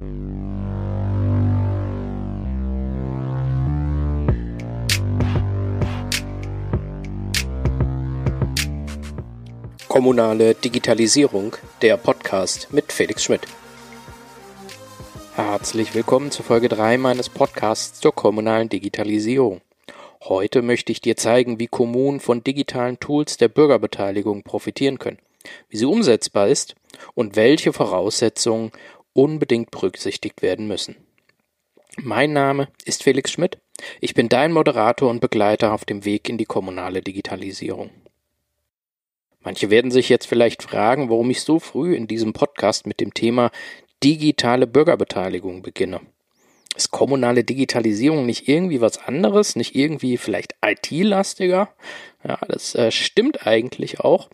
Kommunale Digitalisierung, der Podcast mit Felix Schmidt. Herzlich willkommen zu Folge 3 meines Podcasts zur kommunalen Digitalisierung. Heute möchte ich dir zeigen, wie Kommunen von digitalen Tools der Bürgerbeteiligung profitieren können, wie sie umsetzbar ist und welche Voraussetzungen unbedingt berücksichtigt werden müssen. Mein Name ist Felix Schmidt. Ich bin dein Moderator und Begleiter auf dem Weg in die kommunale Digitalisierung. Manche werden sich jetzt vielleicht fragen, warum ich so früh in diesem Podcast mit dem Thema digitale Bürgerbeteiligung beginne. Ist kommunale Digitalisierung nicht irgendwie was anderes, nicht irgendwie vielleicht IT-lastiger? Ja, das äh, stimmt eigentlich auch.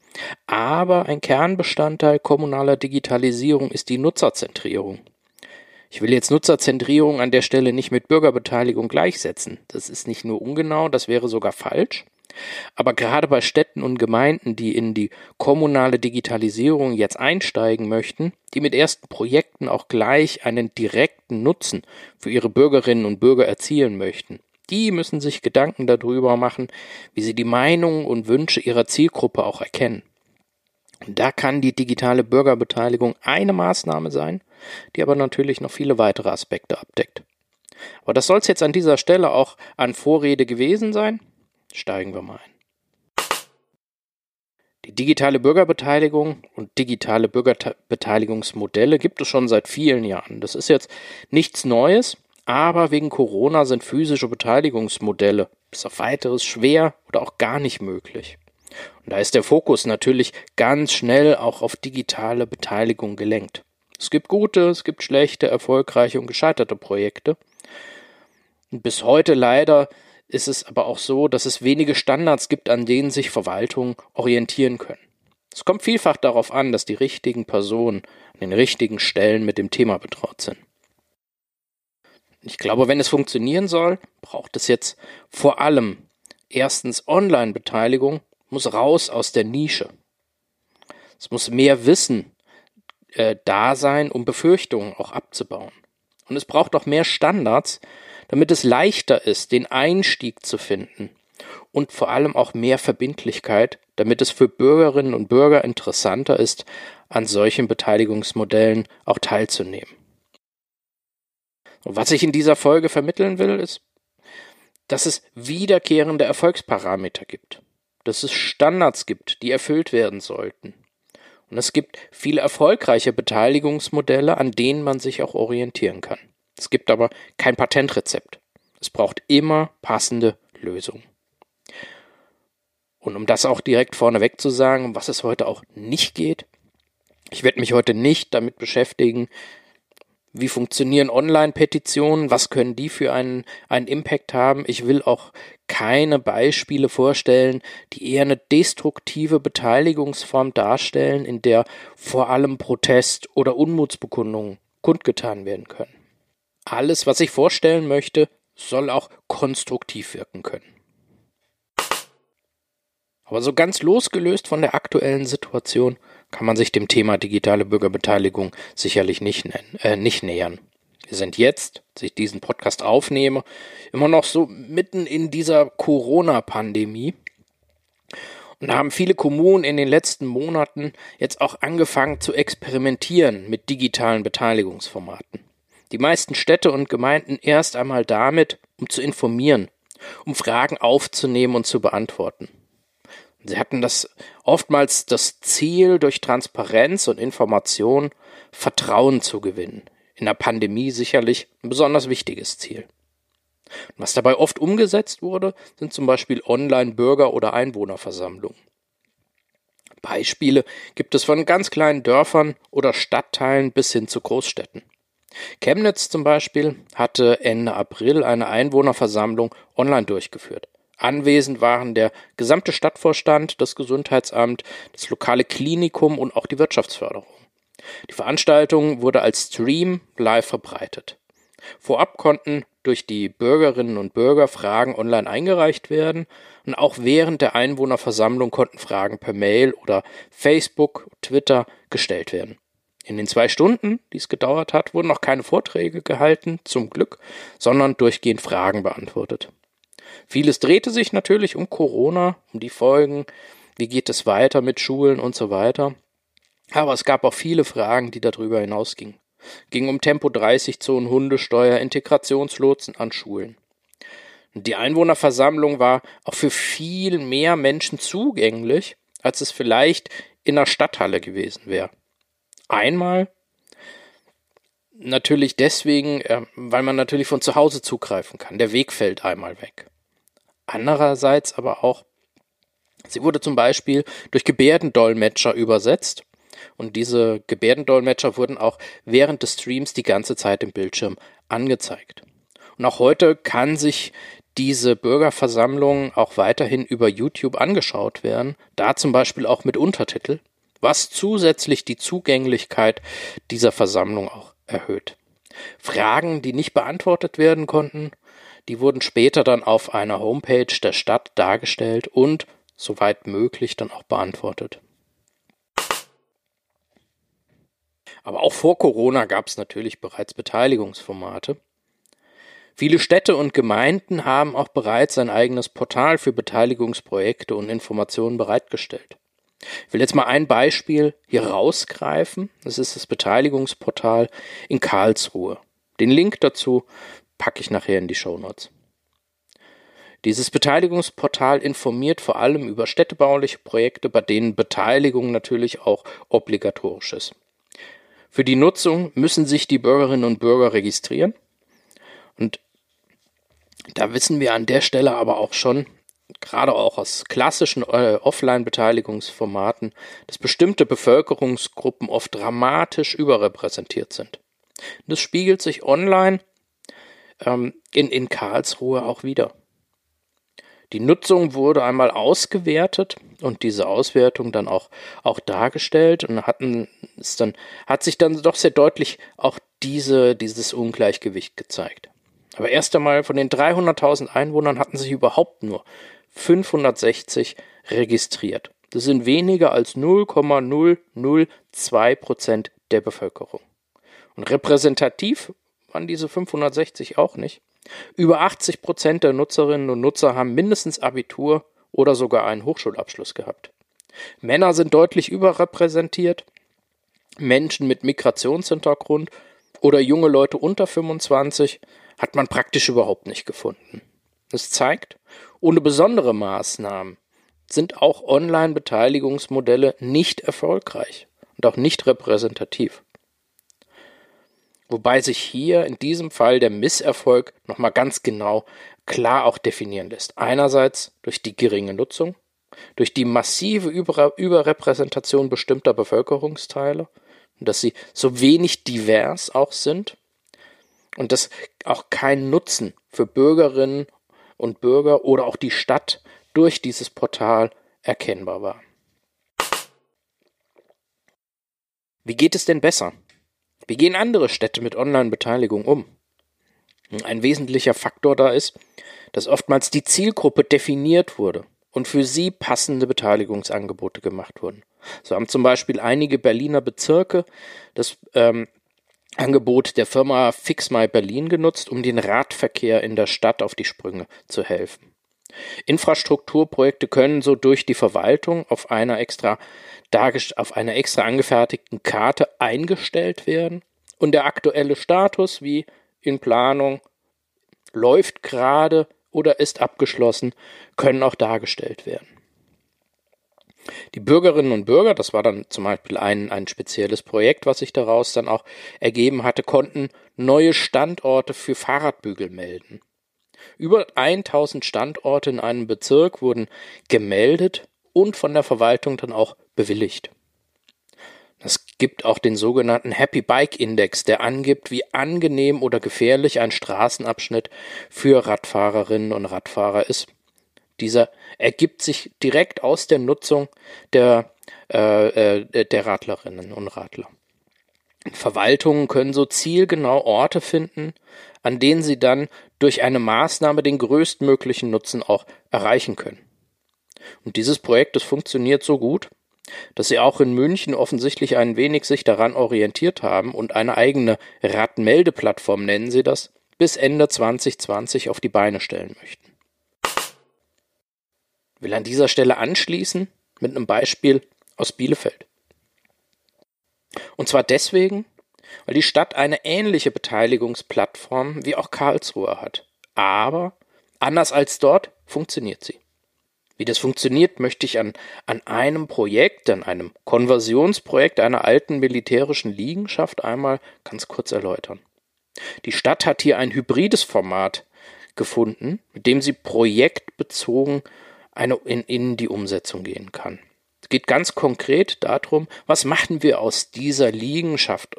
Aber ein Kernbestandteil kommunaler Digitalisierung ist die Nutzerzentrierung. Ich will jetzt Nutzerzentrierung an der Stelle nicht mit Bürgerbeteiligung gleichsetzen. Das ist nicht nur ungenau, das wäre sogar falsch. Aber gerade bei Städten und Gemeinden, die in die kommunale Digitalisierung jetzt einsteigen möchten, die mit ersten Projekten auch gleich einen direkten Nutzen für ihre Bürgerinnen und Bürger erzielen möchten, die müssen sich Gedanken darüber machen, wie sie die Meinungen und Wünsche ihrer Zielgruppe auch erkennen. Und da kann die digitale Bürgerbeteiligung eine Maßnahme sein, die aber natürlich noch viele weitere Aspekte abdeckt. Aber das soll es jetzt an dieser Stelle auch an Vorrede gewesen sein. Steigen wir mal ein. Die digitale Bürgerbeteiligung und digitale Bürgerbeteiligungsmodelle gibt es schon seit vielen Jahren. Das ist jetzt nichts Neues, aber wegen Corona sind physische Beteiligungsmodelle bis auf weiteres schwer oder auch gar nicht möglich. Und da ist der Fokus natürlich ganz schnell auch auf digitale Beteiligung gelenkt. Es gibt gute, es gibt schlechte, erfolgreiche und gescheiterte Projekte. Und bis heute leider ist es aber auch so, dass es wenige Standards gibt, an denen sich Verwaltungen orientieren können. Es kommt vielfach darauf an, dass die richtigen Personen an den richtigen Stellen mit dem Thema betraut sind. Ich glaube, wenn es funktionieren soll, braucht es jetzt vor allem erstens Online-Beteiligung, muss raus aus der Nische. Es muss mehr Wissen äh, da sein, um Befürchtungen auch abzubauen. Und es braucht auch mehr Standards, damit es leichter ist, den Einstieg zu finden und vor allem auch mehr Verbindlichkeit, damit es für Bürgerinnen und Bürger interessanter ist, an solchen Beteiligungsmodellen auch teilzunehmen. Und was ich in dieser Folge vermitteln will, ist, dass es wiederkehrende Erfolgsparameter gibt, dass es Standards gibt, die erfüllt werden sollten. Und es gibt viele erfolgreiche Beteiligungsmodelle, an denen man sich auch orientieren kann. Es gibt aber kein Patentrezept. Es braucht immer passende Lösungen. Und um das auch direkt vorneweg zu sagen, was es heute auch nicht geht, ich werde mich heute nicht damit beschäftigen, wie funktionieren Online-Petitionen, was können die für einen, einen Impact haben. Ich will auch keine Beispiele vorstellen, die eher eine destruktive Beteiligungsform darstellen, in der vor allem Protest oder Unmutsbekundungen kundgetan werden können. Alles, was ich vorstellen möchte, soll auch konstruktiv wirken können. Aber so ganz losgelöst von der aktuellen Situation kann man sich dem Thema digitale Bürgerbeteiligung sicherlich nicht, nennen, äh, nicht nähern. Wir sind jetzt, als ich diesen Podcast aufnehme, immer noch so mitten in dieser Corona-Pandemie und haben viele Kommunen in den letzten Monaten jetzt auch angefangen zu experimentieren mit digitalen Beteiligungsformaten die meisten Städte und Gemeinden erst einmal damit, um zu informieren, um Fragen aufzunehmen und zu beantworten. Sie hatten das oftmals das Ziel, durch Transparenz und Information Vertrauen zu gewinnen. In der Pandemie sicherlich ein besonders wichtiges Ziel. Was dabei oft umgesetzt wurde, sind zum Beispiel Online-Bürger- oder Einwohnerversammlungen. Beispiele gibt es von ganz kleinen Dörfern oder Stadtteilen bis hin zu Großstädten. Chemnitz zum Beispiel hatte Ende April eine Einwohnerversammlung online durchgeführt. Anwesend waren der gesamte Stadtvorstand, das Gesundheitsamt, das lokale Klinikum und auch die Wirtschaftsförderung. Die Veranstaltung wurde als Stream live verbreitet. Vorab konnten durch die Bürgerinnen und Bürger Fragen online eingereicht werden und auch während der Einwohnerversammlung konnten Fragen per Mail oder Facebook, Twitter gestellt werden. In den zwei Stunden, die es gedauert hat, wurden noch keine Vorträge gehalten, zum Glück, sondern durchgehend Fragen beantwortet. Vieles drehte sich natürlich um Corona, um die Folgen, wie geht es weiter mit Schulen und so weiter. Aber es gab auch viele Fragen, die darüber hinausgingen. Ging um Tempo 30 Zonen, Hundesteuer, Integrationslotsen an Schulen. Die Einwohnerversammlung war auch für viel mehr Menschen zugänglich, als es vielleicht in der Stadthalle gewesen wäre. Einmal natürlich deswegen, äh, weil man natürlich von zu Hause zugreifen kann. Der Weg fällt einmal weg. Andererseits aber auch, sie wurde zum Beispiel durch Gebärdendolmetscher übersetzt und diese Gebärdendolmetscher wurden auch während des Streams die ganze Zeit im Bildschirm angezeigt. Und auch heute kann sich diese Bürgerversammlung auch weiterhin über YouTube angeschaut werden, da zum Beispiel auch mit Untertitel, was zusätzlich die Zugänglichkeit dieser Versammlung auch erhöht. Fragen, die nicht beantwortet werden konnten, die wurden später dann auf einer Homepage der Stadt dargestellt und, soweit möglich, dann auch beantwortet. Aber auch vor Corona gab es natürlich bereits Beteiligungsformate. Viele Städte und Gemeinden haben auch bereits ein eigenes Portal für Beteiligungsprojekte und Informationen bereitgestellt. Ich will jetzt mal ein Beispiel hier rausgreifen. Das ist das Beteiligungsportal in Karlsruhe. Den Link dazu packe ich nachher in die Show Notes. Dieses Beteiligungsportal informiert vor allem über städtebauliche Projekte, bei denen Beteiligung natürlich auch obligatorisch ist. Für die Nutzung müssen sich die Bürgerinnen und Bürger registrieren. Und da wissen wir an der Stelle aber auch schon, gerade auch aus klassischen äh, Offline-Beteiligungsformaten, dass bestimmte Bevölkerungsgruppen oft dramatisch überrepräsentiert sind. Das spiegelt sich online ähm, in, in Karlsruhe auch wieder. Die Nutzung wurde einmal ausgewertet und diese Auswertung dann auch, auch dargestellt und hatten es dann, hat sich dann doch sehr deutlich auch diese, dieses Ungleichgewicht gezeigt. Aber erst einmal von den 300.000 Einwohnern hatten sich überhaupt nur 560 registriert. Das sind weniger als 0,002 Prozent der Bevölkerung. Und repräsentativ waren diese 560 auch nicht. Über 80 Prozent der Nutzerinnen und Nutzer haben mindestens Abitur oder sogar einen Hochschulabschluss gehabt. Männer sind deutlich überrepräsentiert, Menschen mit Migrationshintergrund oder junge Leute unter 25 hat man praktisch überhaupt nicht gefunden. Es zeigt, ohne besondere Maßnahmen sind auch Online-Beteiligungsmodelle nicht erfolgreich und auch nicht repräsentativ wobei sich hier in diesem Fall der Misserfolg nochmal ganz genau klar auch definieren lässt. Einerseits durch die geringe Nutzung, durch die massive Über Überrepräsentation bestimmter Bevölkerungsteile, dass sie so wenig divers auch sind und dass auch kein Nutzen für Bürgerinnen und Bürger oder auch die Stadt durch dieses Portal erkennbar war. Wie geht es denn besser? Wie gehen andere Städte mit Online-Beteiligung um? Ein wesentlicher Faktor da ist, dass oftmals die Zielgruppe definiert wurde und für sie passende Beteiligungsangebote gemacht wurden. So haben zum Beispiel einige Berliner Bezirke das ähm, Angebot der Firma Fix My Berlin genutzt, um den Radverkehr in der Stadt auf die Sprünge zu helfen. Infrastrukturprojekte können so durch die Verwaltung auf einer extra auf einer extra angefertigten Karte eingestellt werden und der aktuelle Status wie in Planung läuft gerade oder ist abgeschlossen, können auch dargestellt werden. Die Bürgerinnen und Bürger, das war dann zum Beispiel ein, ein spezielles Projekt, was sich daraus dann auch ergeben hatte, konnten neue Standorte für Fahrradbügel melden. Über 1000 Standorte in einem Bezirk wurden gemeldet und von der Verwaltung dann auch bewilligt. Es gibt auch den sogenannten Happy Bike Index, der angibt, wie angenehm oder gefährlich ein Straßenabschnitt für Radfahrerinnen und Radfahrer ist. Dieser ergibt sich direkt aus der Nutzung der, äh, äh der Radlerinnen und Radler. Verwaltungen können so zielgenau Orte finden, an denen sie dann durch eine Maßnahme den größtmöglichen Nutzen auch erreichen können. Und dieses Projekt, das funktioniert so gut, dass sie auch in München offensichtlich ein wenig sich daran orientiert haben und eine eigene Radmeldeplattform nennen sie das, bis Ende 2020 auf die Beine stellen möchten. Ich will an dieser Stelle anschließen mit einem Beispiel aus Bielefeld. Und zwar deswegen, weil die Stadt eine ähnliche Beteiligungsplattform wie auch Karlsruhe hat. Aber anders als dort funktioniert sie. Wie das funktioniert, möchte ich an, an einem Projekt, an einem Konversionsprojekt einer alten militärischen Liegenschaft einmal ganz kurz erläutern. Die Stadt hat hier ein hybrides Format gefunden, mit dem sie projektbezogen eine, in, in die Umsetzung gehen kann. Es geht ganz konkret darum, was machen wir aus dieser Liegenschaft?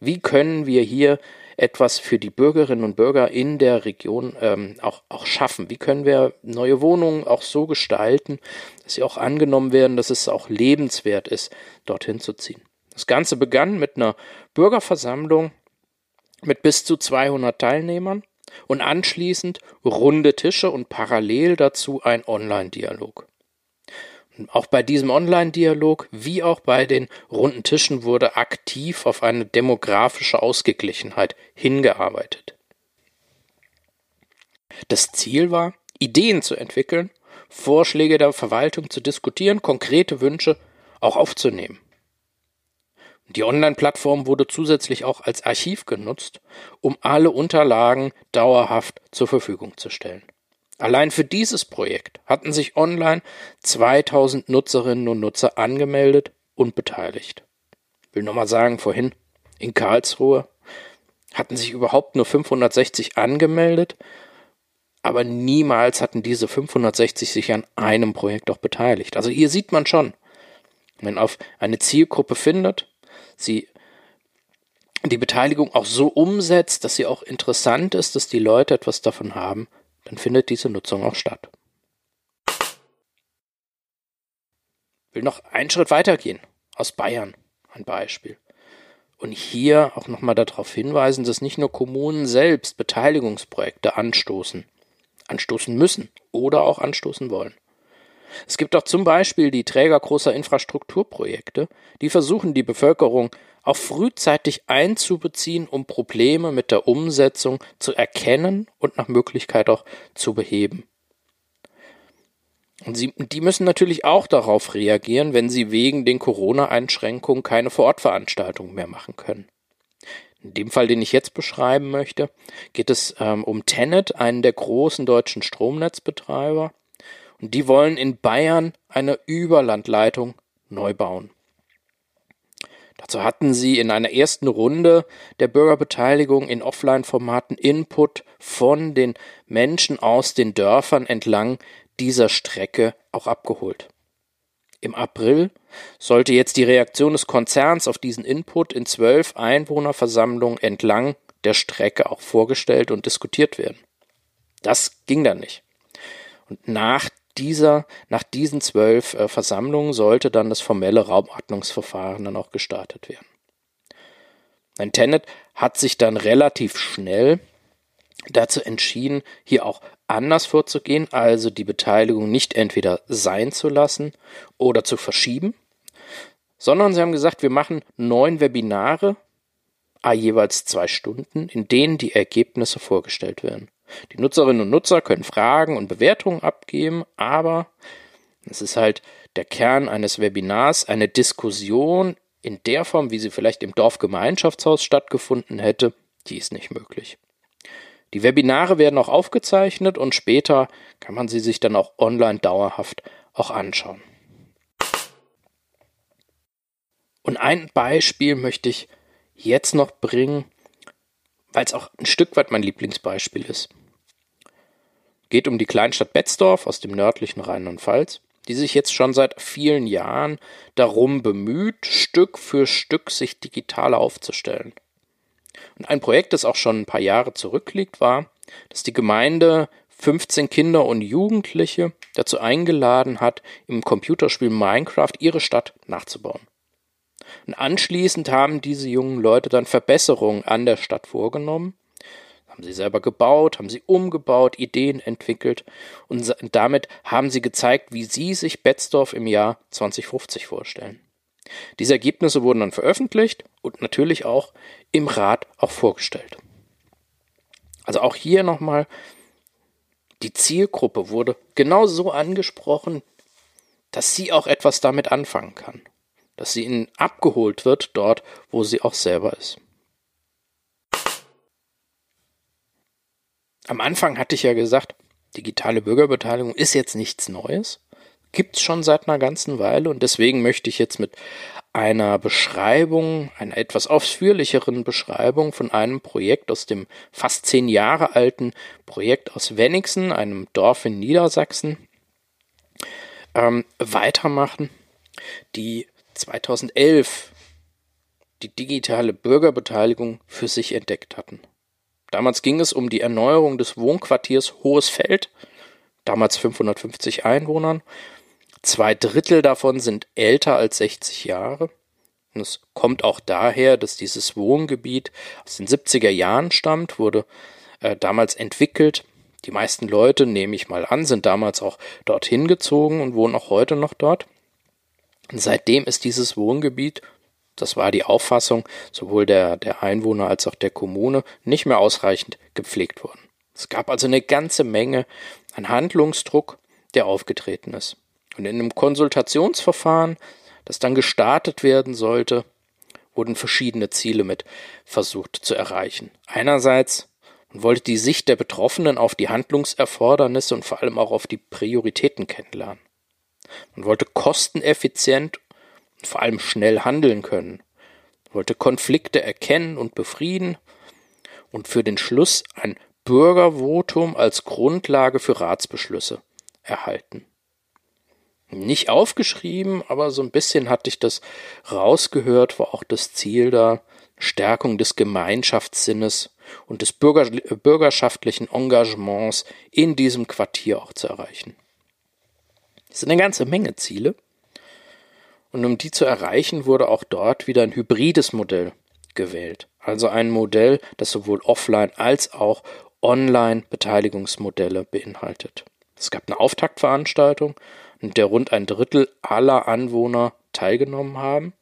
Wie können wir hier etwas für die Bürgerinnen und Bürger in der Region ähm, auch, auch schaffen? Wie können wir neue Wohnungen auch so gestalten, dass sie auch angenommen werden, dass es auch lebenswert ist, dorthin zu ziehen? Das Ganze begann mit einer Bürgerversammlung mit bis zu 200 Teilnehmern und anschließend runde Tische und parallel dazu ein Online-Dialog. Auch bei diesem Online-Dialog wie auch bei den runden Tischen wurde aktiv auf eine demografische Ausgeglichenheit hingearbeitet. Das Ziel war, Ideen zu entwickeln, Vorschläge der Verwaltung zu diskutieren, konkrete Wünsche auch aufzunehmen. Die Online-Plattform wurde zusätzlich auch als Archiv genutzt, um alle Unterlagen dauerhaft zur Verfügung zu stellen. Allein für dieses Projekt hatten sich online 2000 Nutzerinnen und Nutzer angemeldet und beteiligt. Ich will nochmal sagen, vorhin in Karlsruhe hatten sich überhaupt nur 560 angemeldet, aber niemals hatten diese 560 sich an einem Projekt auch beteiligt. Also hier sieht man schon, wenn man auf eine Zielgruppe findet, sie die Beteiligung auch so umsetzt, dass sie auch interessant ist, dass die Leute etwas davon haben, dann findet diese Nutzung auch statt. Ich will noch einen Schritt weitergehen. Aus Bayern ein Beispiel. Und hier auch nochmal darauf hinweisen, dass nicht nur Kommunen selbst Beteiligungsprojekte anstoßen, anstoßen müssen oder auch anstoßen wollen. Es gibt auch zum Beispiel die Träger großer Infrastrukturprojekte, die versuchen, die Bevölkerung auch frühzeitig einzubeziehen, um Probleme mit der Umsetzung zu erkennen und nach Möglichkeit auch zu beheben. Und sie, die müssen natürlich auch darauf reagieren, wenn sie wegen den Corona-Einschränkungen keine Vorortveranstaltungen mehr machen können. In dem Fall, den ich jetzt beschreiben möchte, geht es ähm, um Tenet, einen der großen deutschen Stromnetzbetreiber. Und die wollen in Bayern eine Überlandleitung neu bauen. Dazu hatten sie in einer ersten Runde der Bürgerbeteiligung in Offline-Formaten Input von den Menschen aus den Dörfern entlang dieser Strecke auch abgeholt. Im April sollte jetzt die Reaktion des Konzerns auf diesen Input in zwölf Einwohnerversammlungen entlang der Strecke auch vorgestellt und diskutiert werden. Das ging dann nicht. Und nach dieser, nach diesen zwölf äh, Versammlungen sollte dann das formelle Raumordnungsverfahren dann auch gestartet werden. Ein Tenet hat sich dann relativ schnell dazu entschieden, hier auch anders vorzugehen, also die Beteiligung nicht entweder sein zu lassen oder zu verschieben, sondern sie haben gesagt, wir machen neun Webinare, a jeweils zwei Stunden, in denen die Ergebnisse vorgestellt werden. Die Nutzerinnen und Nutzer können Fragen und Bewertungen abgeben, aber es ist halt der Kern eines Webinars, eine Diskussion in der Form, wie sie vielleicht im Dorfgemeinschaftshaus stattgefunden hätte, die ist nicht möglich. Die Webinare werden auch aufgezeichnet und später kann man sie sich dann auch online dauerhaft auch anschauen. Und ein Beispiel möchte ich jetzt noch bringen, weil es auch ein Stück weit mein Lieblingsbeispiel ist. Geht um die Kleinstadt Betzdorf aus dem nördlichen Rheinland-Pfalz, die sich jetzt schon seit vielen Jahren darum bemüht, Stück für Stück sich digital aufzustellen. Und ein Projekt, das auch schon ein paar Jahre zurückliegt, war, dass die Gemeinde 15 Kinder und Jugendliche dazu eingeladen hat, im Computerspiel Minecraft ihre Stadt nachzubauen. Und anschließend haben diese jungen Leute dann Verbesserungen an der Stadt vorgenommen, haben sie selber gebaut, haben sie umgebaut, Ideen entwickelt und damit haben sie gezeigt, wie sie sich Betzdorf im Jahr 2050 vorstellen. Diese Ergebnisse wurden dann veröffentlicht und natürlich auch im Rat auch vorgestellt. Also auch hier nochmal, die Zielgruppe wurde genau so angesprochen, dass sie auch etwas damit anfangen kann, dass sie ihnen abgeholt wird dort, wo sie auch selber ist. Am Anfang hatte ich ja gesagt, digitale Bürgerbeteiligung ist jetzt nichts Neues, gibt es schon seit einer ganzen Weile und deswegen möchte ich jetzt mit einer Beschreibung, einer etwas ausführlicheren Beschreibung von einem Projekt aus dem fast zehn Jahre alten Projekt aus Wenigsen, einem Dorf in Niedersachsen, ähm, weitermachen, die 2011 die digitale Bürgerbeteiligung für sich entdeckt hatten. Damals ging es um die Erneuerung des Wohnquartiers Hohes Feld, damals 550 Einwohnern. Zwei Drittel davon sind älter als 60 Jahre. Und es kommt auch daher, dass dieses Wohngebiet aus den 70er Jahren stammt, wurde äh, damals entwickelt. Die meisten Leute, nehme ich mal an, sind damals auch dorthin gezogen und wohnen auch heute noch dort. Und seitdem ist dieses Wohngebiet das war die Auffassung sowohl der, der Einwohner als auch der Kommune, nicht mehr ausreichend gepflegt worden. Es gab also eine ganze Menge an Handlungsdruck, der aufgetreten ist. Und in einem Konsultationsverfahren, das dann gestartet werden sollte, wurden verschiedene Ziele mit versucht zu erreichen. Einerseits wollte die Sicht der Betroffenen auf die Handlungserfordernisse und vor allem auch auf die Prioritäten kennenlernen. Man wollte kosteneffizient vor allem schnell handeln können, wollte Konflikte erkennen und befrieden und für den Schluss ein Bürgervotum als Grundlage für Ratsbeschlüsse erhalten. Nicht aufgeschrieben, aber so ein bisschen hatte ich das rausgehört, war auch das Ziel da, Stärkung des Gemeinschaftssinnes und des Bürger, bürgerschaftlichen Engagements in diesem Quartier auch zu erreichen. Das sind eine ganze Menge Ziele. Und um die zu erreichen, wurde auch dort wieder ein hybrides Modell gewählt. Also ein Modell, das sowohl offline als auch online Beteiligungsmodelle beinhaltet. Es gab eine Auftaktveranstaltung, in der rund ein Drittel aller Anwohner teilgenommen haben.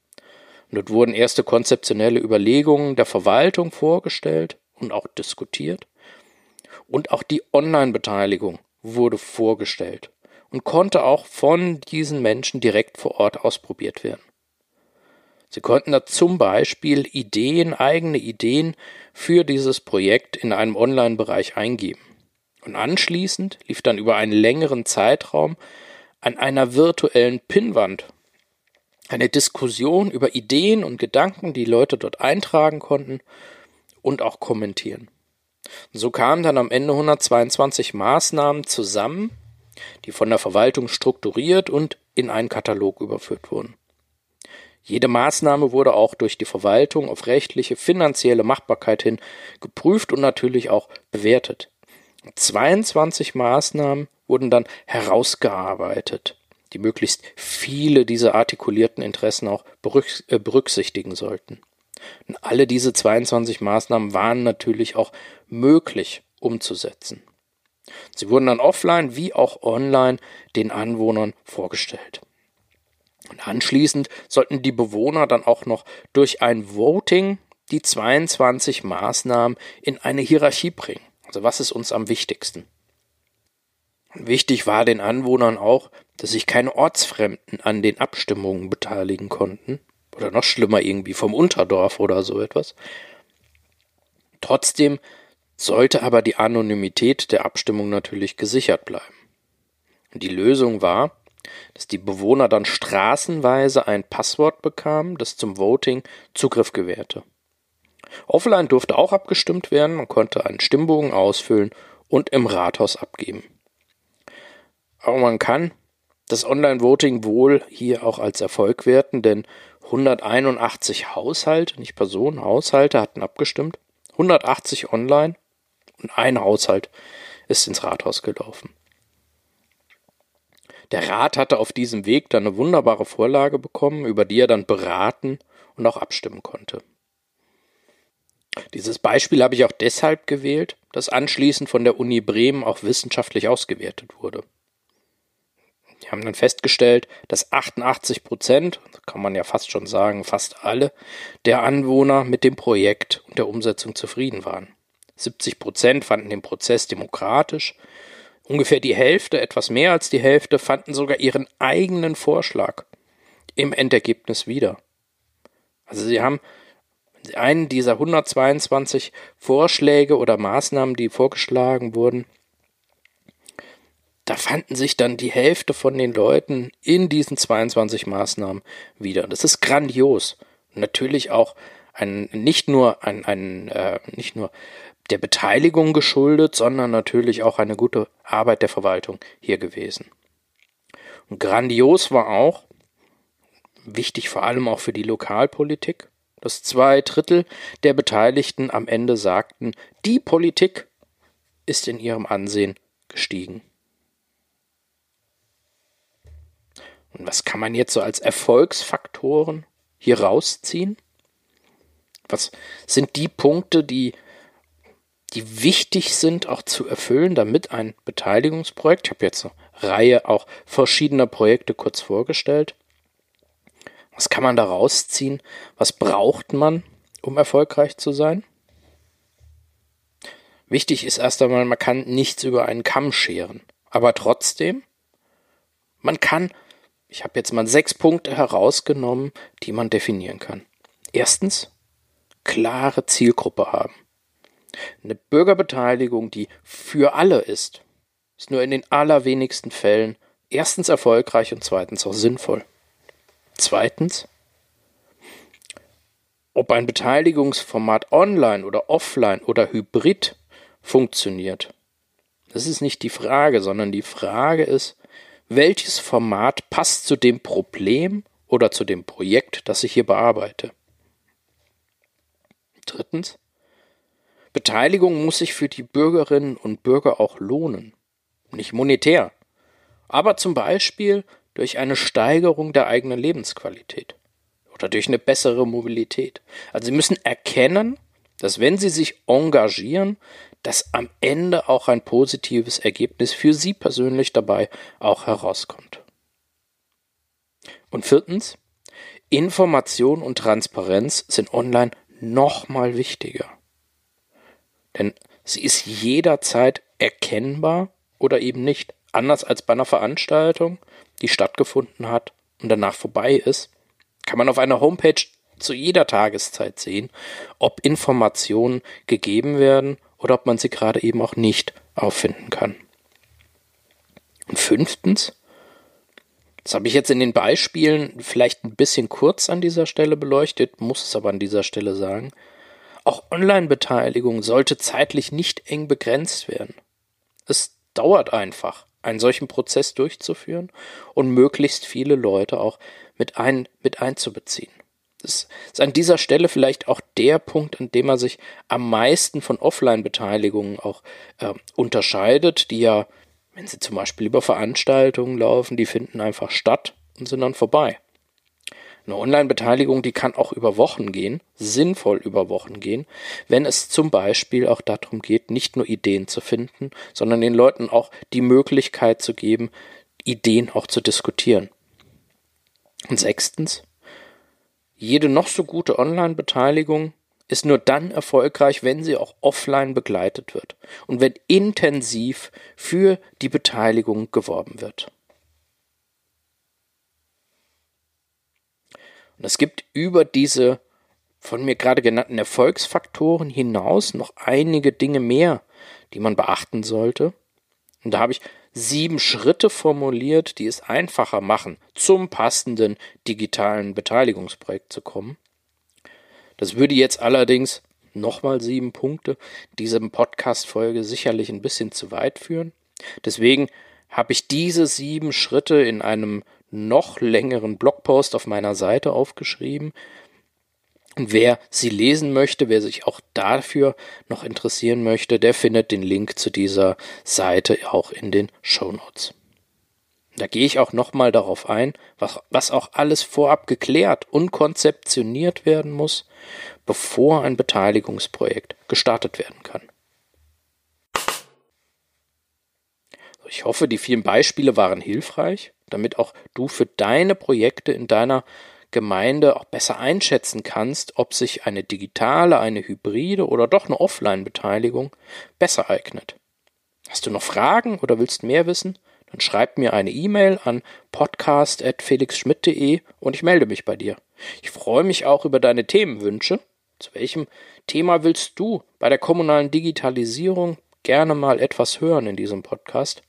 Und dort wurden erste konzeptionelle Überlegungen der Verwaltung vorgestellt und auch diskutiert. Und auch die Online-Beteiligung wurde vorgestellt und konnte auch von diesen Menschen direkt vor Ort ausprobiert werden. Sie konnten da zum Beispiel Ideen, eigene Ideen für dieses Projekt in einem Online-Bereich eingeben. Und anschließend lief dann über einen längeren Zeitraum an einer virtuellen Pinnwand eine Diskussion über Ideen und Gedanken, die Leute dort eintragen konnten und auch kommentieren. Und so kamen dann am Ende 122 Maßnahmen zusammen, die von der Verwaltung strukturiert und in einen Katalog überführt wurden. Jede Maßnahme wurde auch durch die Verwaltung auf rechtliche, finanzielle Machbarkeit hin geprüft und natürlich auch bewertet. 22 Maßnahmen wurden dann herausgearbeitet, die möglichst viele dieser artikulierten Interessen auch äh, berücksichtigen sollten. Und alle diese 22 Maßnahmen waren natürlich auch möglich umzusetzen. Sie wurden dann offline wie auch online den Anwohnern vorgestellt. Und anschließend sollten die Bewohner dann auch noch durch ein Voting die 22 Maßnahmen in eine Hierarchie bringen. Also was ist uns am wichtigsten? Wichtig war den Anwohnern auch, dass sich keine Ortsfremden an den Abstimmungen beteiligen konnten. Oder noch schlimmer irgendwie vom Unterdorf oder so etwas. Trotzdem sollte aber die Anonymität der Abstimmung natürlich gesichert bleiben. Die Lösung war, dass die Bewohner dann straßenweise ein Passwort bekamen, das zum Voting Zugriff gewährte. Offline durfte auch abgestimmt werden, man konnte einen Stimmbogen ausfüllen und im Rathaus abgeben. Aber man kann das Online-Voting wohl hier auch als Erfolg werten, denn 181 Haushalte, nicht Personen, Haushalte hatten abgestimmt, 180 online und ein Haushalt ist ins Rathaus gelaufen. Der Rat hatte auf diesem Weg dann eine wunderbare Vorlage bekommen, über die er dann beraten und auch abstimmen konnte. Dieses Beispiel habe ich auch deshalb gewählt, dass anschließend von der Uni Bremen auch wissenschaftlich ausgewertet wurde. Die haben dann festgestellt, dass 88 Prozent, kann man ja fast schon sagen, fast alle der Anwohner mit dem Projekt und der Umsetzung zufrieden waren. 70 Prozent fanden den Prozess demokratisch. Ungefähr die Hälfte, etwas mehr als die Hälfte, fanden sogar ihren eigenen Vorschlag im Endergebnis wieder. Also sie haben einen dieser 122 Vorschläge oder Maßnahmen, die vorgeschlagen wurden, da fanden sich dann die Hälfte von den Leuten in diesen 22 Maßnahmen wieder. Das ist grandios. natürlich auch ein, nicht nur ein, ein äh, nicht nur der Beteiligung geschuldet, sondern natürlich auch eine gute Arbeit der Verwaltung hier gewesen. Und grandios war auch, wichtig vor allem auch für die Lokalpolitik, dass zwei Drittel der Beteiligten am Ende sagten, die Politik ist in ihrem Ansehen gestiegen. Und was kann man jetzt so als Erfolgsfaktoren hier rausziehen? Was sind die Punkte, die, die wichtig sind, auch zu erfüllen, damit ein Beteiligungsprojekt, ich habe jetzt eine Reihe auch verschiedener Projekte kurz vorgestellt, was kann man da rausziehen? Was braucht man, um erfolgreich zu sein? Wichtig ist erst einmal, man kann nichts über einen Kamm scheren. Aber trotzdem, man kann ich habe jetzt mal sechs Punkte herausgenommen, die man definieren kann. Erstens, klare Zielgruppe haben. Eine Bürgerbeteiligung, die für alle ist, ist nur in den allerwenigsten Fällen erstens erfolgreich und zweitens auch sinnvoll. Zweitens, ob ein Beteiligungsformat online oder offline oder hybrid funktioniert. Das ist nicht die Frage, sondern die Frage ist, welches Format passt zu dem Problem oder zu dem Projekt, das ich hier bearbeite. Drittens. Beteiligung muss sich für die Bürgerinnen und Bürger auch lohnen. Nicht monetär, aber zum Beispiel durch eine Steigerung der eigenen Lebensqualität oder durch eine bessere Mobilität. Also Sie müssen erkennen, dass wenn Sie sich engagieren, dass am Ende auch ein positives Ergebnis für Sie persönlich dabei auch herauskommt. Und viertens, Information und Transparenz sind online nochmal wichtiger. Denn sie ist jederzeit erkennbar oder eben nicht. Anders als bei einer Veranstaltung, die stattgefunden hat und danach vorbei ist, kann man auf einer Homepage zu jeder Tageszeit sehen, ob Informationen gegeben werden oder ob man sie gerade eben auch nicht auffinden kann. Und fünftens, das habe ich jetzt in den Beispielen vielleicht ein bisschen kurz an dieser Stelle beleuchtet, muss es aber an dieser Stelle sagen, auch Online-Beteiligung sollte zeitlich nicht eng begrenzt werden. Es dauert einfach, einen solchen Prozess durchzuführen und möglichst viele Leute auch mit, ein, mit einzubeziehen. Das ist an dieser Stelle vielleicht auch der Punkt, an dem man sich am meisten von Offline-Beteiligungen auch äh, unterscheidet, die ja, wenn sie zum Beispiel über Veranstaltungen laufen, die finden einfach statt und sind dann vorbei. Eine Online-Beteiligung, die kann auch über Wochen gehen, sinnvoll über Wochen gehen, wenn es zum Beispiel auch darum geht, nicht nur Ideen zu finden, sondern den Leuten auch die Möglichkeit zu geben, Ideen auch zu diskutieren. Und sechstens, jede noch so gute Online-Beteiligung ist nur dann erfolgreich, wenn sie auch offline begleitet wird und wenn intensiv für die Beteiligung geworben wird. Und es gibt über diese von mir gerade genannten Erfolgsfaktoren hinaus noch einige Dinge mehr, die man beachten sollte. Und da habe ich sieben Schritte formuliert, die es einfacher machen, zum passenden digitalen Beteiligungsprojekt zu kommen. Das würde jetzt allerdings nochmal sieben Punkte diesem Podcast-Folge sicherlich ein bisschen zu weit führen. Deswegen habe ich diese sieben Schritte in einem noch längeren Blogpost auf meiner Seite aufgeschrieben, und wer sie lesen möchte, wer sich auch dafür noch interessieren möchte, der findet den Link zu dieser Seite auch in den Show Notes. Da gehe ich auch nochmal darauf ein, was, was auch alles vorab geklärt und konzeptioniert werden muss, bevor ein Beteiligungsprojekt gestartet werden kann. Ich hoffe, die vielen Beispiele waren hilfreich, damit auch du für deine Projekte in deiner Gemeinde auch besser einschätzen kannst, ob sich eine digitale, eine hybride oder doch eine Offline-Beteiligung besser eignet. Hast du noch Fragen oder willst mehr wissen? Dann schreib mir eine E-Mail an podcast.felixschmidt.de und ich melde mich bei dir. Ich freue mich auch über deine Themenwünsche. Zu welchem Thema willst du bei der kommunalen Digitalisierung gerne mal etwas hören in diesem Podcast?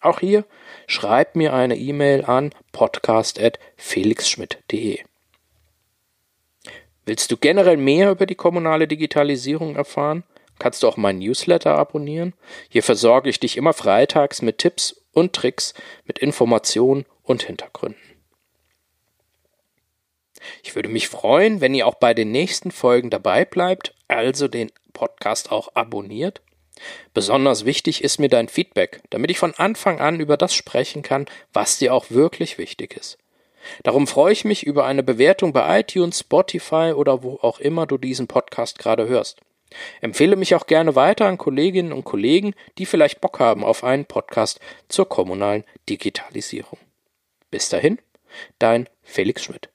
Auch hier schreib mir eine E-Mail an podcast.felixschmidt.de. Willst du generell mehr über die kommunale Digitalisierung erfahren? Kannst du auch meinen Newsletter abonnieren? Hier versorge ich dich immer freitags mit Tipps und Tricks, mit Informationen und Hintergründen. Ich würde mich freuen, wenn ihr auch bei den nächsten Folgen dabei bleibt, also den Podcast auch abonniert Besonders wichtig ist mir dein Feedback, damit ich von Anfang an über das sprechen kann, was dir auch wirklich wichtig ist. Darum freue ich mich über eine Bewertung bei iTunes, Spotify oder wo auch immer du diesen Podcast gerade hörst. Empfehle mich auch gerne weiter an Kolleginnen und Kollegen, die vielleicht Bock haben auf einen Podcast zur kommunalen Digitalisierung. Bis dahin, dein Felix Schmidt.